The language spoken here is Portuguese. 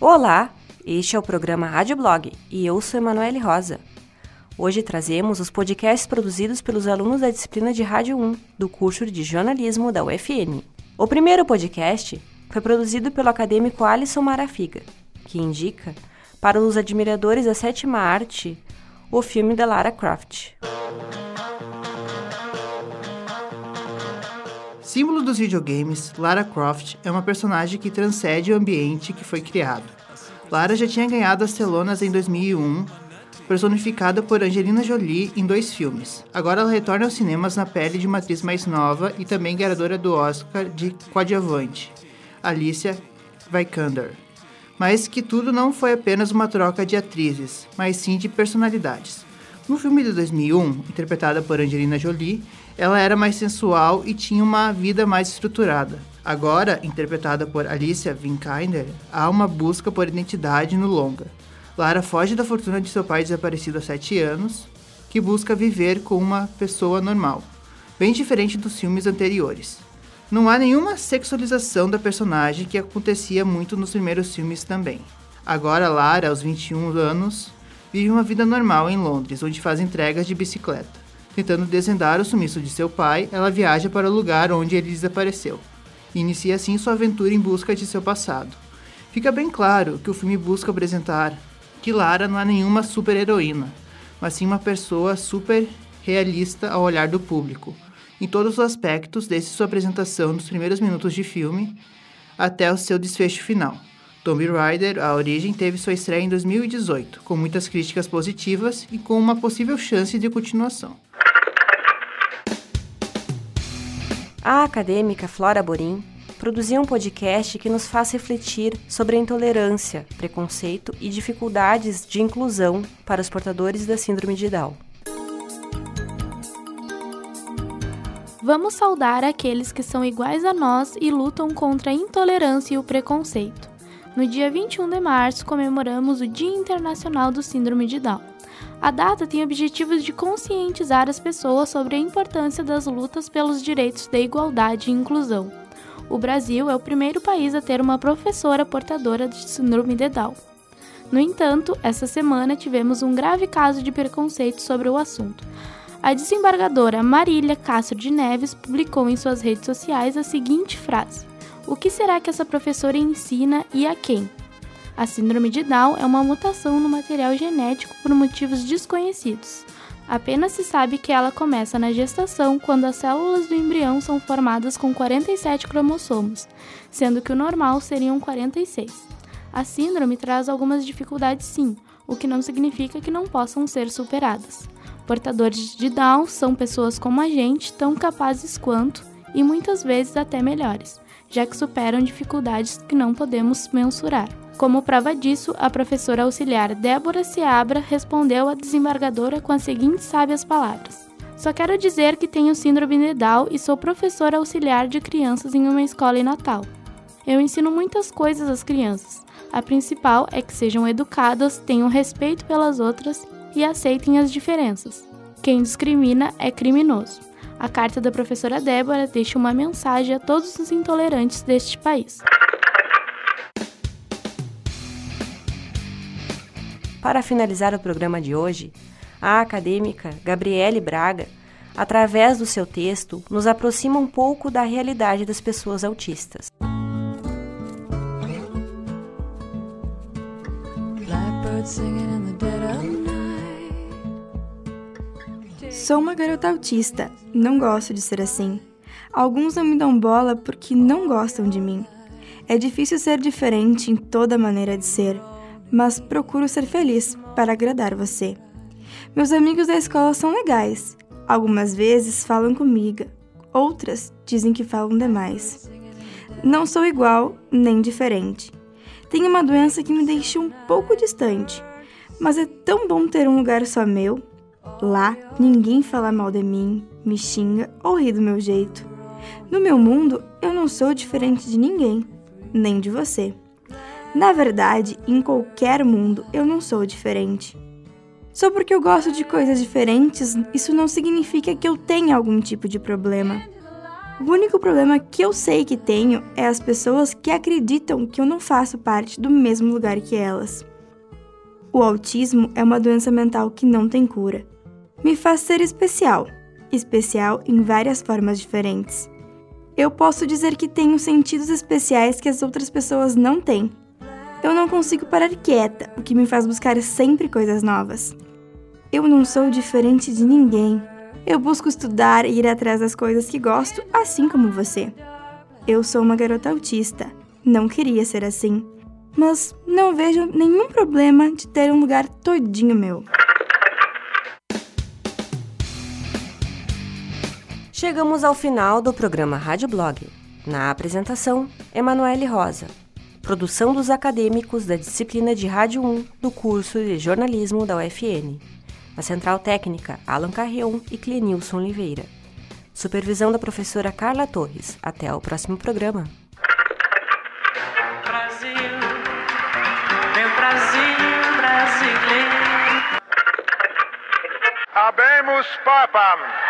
Olá, este é o programa Rádio Blog e eu sou Emanuele Rosa. Hoje trazemos os podcasts produzidos pelos alunos da disciplina de Rádio 1 do curso de jornalismo da UFN. O primeiro podcast foi produzido pelo acadêmico Alisson Marafiga, que indica para os admiradores da sétima arte o filme da Lara Croft. Símbolo dos videogames, Lara Croft é uma personagem que transcende o ambiente que foi criado. Lara já tinha ganhado as telonas em 2001, personificada por Angelina Jolie em dois filmes. Agora ela retorna aos cinemas na pele de uma atriz mais nova e também ganhadora do Oscar de coadjuvante, Alicia Vikander. Mas que tudo não foi apenas uma troca de atrizes, mas sim de personalidades. No filme de 2001, interpretada por Angelina Jolie, ela era mais sensual e tinha uma vida mais estruturada. Agora, interpretada por Alicia Vikander, há uma busca por identidade no longa. Lara foge da fortuna de seu pai desaparecido há sete anos, que busca viver com uma pessoa normal, bem diferente dos filmes anteriores. Não há nenhuma sexualização da personagem que acontecia muito nos primeiros filmes também. Agora, Lara, aos 21 anos, vive uma vida normal em Londres, onde faz entregas de bicicleta. Tentando desvendar o sumiço de seu pai, ela viaja para o lugar onde ele desapareceu. Inicia assim sua aventura em busca de seu passado. Fica bem claro que o filme busca apresentar que Lara não é nenhuma super-heroína, mas sim uma pessoa super realista ao olhar do público, em todos os aspectos, desde sua apresentação nos primeiros minutos de filme até o seu desfecho final. Tomb Raider, A Origem, teve sua estreia em 2018, com muitas críticas positivas e com uma possível chance de continuação. A acadêmica Flora Borim produziu um podcast que nos faz refletir sobre a intolerância, preconceito e dificuldades de inclusão para os portadores da Síndrome de Down. Vamos saudar aqueles que são iguais a nós e lutam contra a intolerância e o preconceito. No dia 21 de março, comemoramos o Dia Internacional do Síndrome de Down. A data tem objetivos de conscientizar as pessoas sobre a importância das lutas pelos direitos de igualdade e inclusão. O Brasil é o primeiro país a ter uma professora portadora de Síndrome de Down. No entanto, essa semana tivemos um grave caso de preconceito sobre o assunto. A desembargadora Marília Castro de Neves publicou em suas redes sociais a seguinte frase: O que será que essa professora ensina e a quem? A síndrome de Down é uma mutação no material genético por motivos desconhecidos. Apenas se sabe que ela começa na gestação, quando as células do embrião são formadas com 47 cromossomos, sendo que o normal seriam 46. A síndrome traz algumas dificuldades sim, o que não significa que não possam ser superadas. Portadores de Down são pessoas como a gente, tão capazes quanto e muitas vezes até melhores, já que superam dificuldades que não podemos mensurar. Como prova disso, a professora auxiliar Débora Seabra respondeu à desembargadora com as seguintes sábias palavras: Só quero dizer que tenho síndrome de Down e sou professora auxiliar de crianças em uma escola em Natal. Eu ensino muitas coisas às crianças. A principal é que sejam educadas, tenham respeito pelas outras e aceitem as diferenças. Quem discrimina é criminoso. A carta da professora Débora deixa uma mensagem a todos os intolerantes deste país. Para finalizar o programa de hoje, a acadêmica Gabriele Braga, através do seu texto, nos aproxima um pouco da realidade das pessoas autistas. Sou uma garota autista, não gosto de ser assim. Alguns não me dão bola porque não gostam de mim. É difícil ser diferente em toda maneira de ser, mas procuro ser feliz para agradar você. Meus amigos da escola são legais. Algumas vezes falam comigo, outras dizem que falam demais. Não sou igual nem diferente. Tenho uma doença que me deixa um pouco distante, mas é tão bom ter um lugar só meu. Lá, ninguém fala mal de mim, me xinga ou ri do meu jeito. No meu mundo, eu não sou diferente de ninguém, nem de você. Na verdade, em qualquer mundo, eu não sou diferente. Só porque eu gosto de coisas diferentes, isso não significa que eu tenha algum tipo de problema. O único problema que eu sei que tenho é as pessoas que acreditam que eu não faço parte do mesmo lugar que elas. O autismo é uma doença mental que não tem cura. Me faz ser especial, especial em várias formas diferentes. Eu posso dizer que tenho sentidos especiais que as outras pessoas não têm. Eu não consigo parar quieta, o que me faz buscar sempre coisas novas. Eu não sou diferente de ninguém. Eu busco estudar e ir atrás das coisas que gosto, assim como você. Eu sou uma garota autista. Não queria ser assim. Mas não vejo nenhum problema de ter um lugar todinho meu. Chegamos ao final do programa Rádio Blog. Na apresentação, Emanuele Rosa. Produção dos acadêmicos da disciplina de Rádio 1 do curso de jornalismo da UFN. Na Central Técnica, Alan Carrion e Clenilson Oliveira. Supervisão da professora Carla Torres. Até o próximo programa. Brasil, meu Brasil brasileiro. Habemus Papam.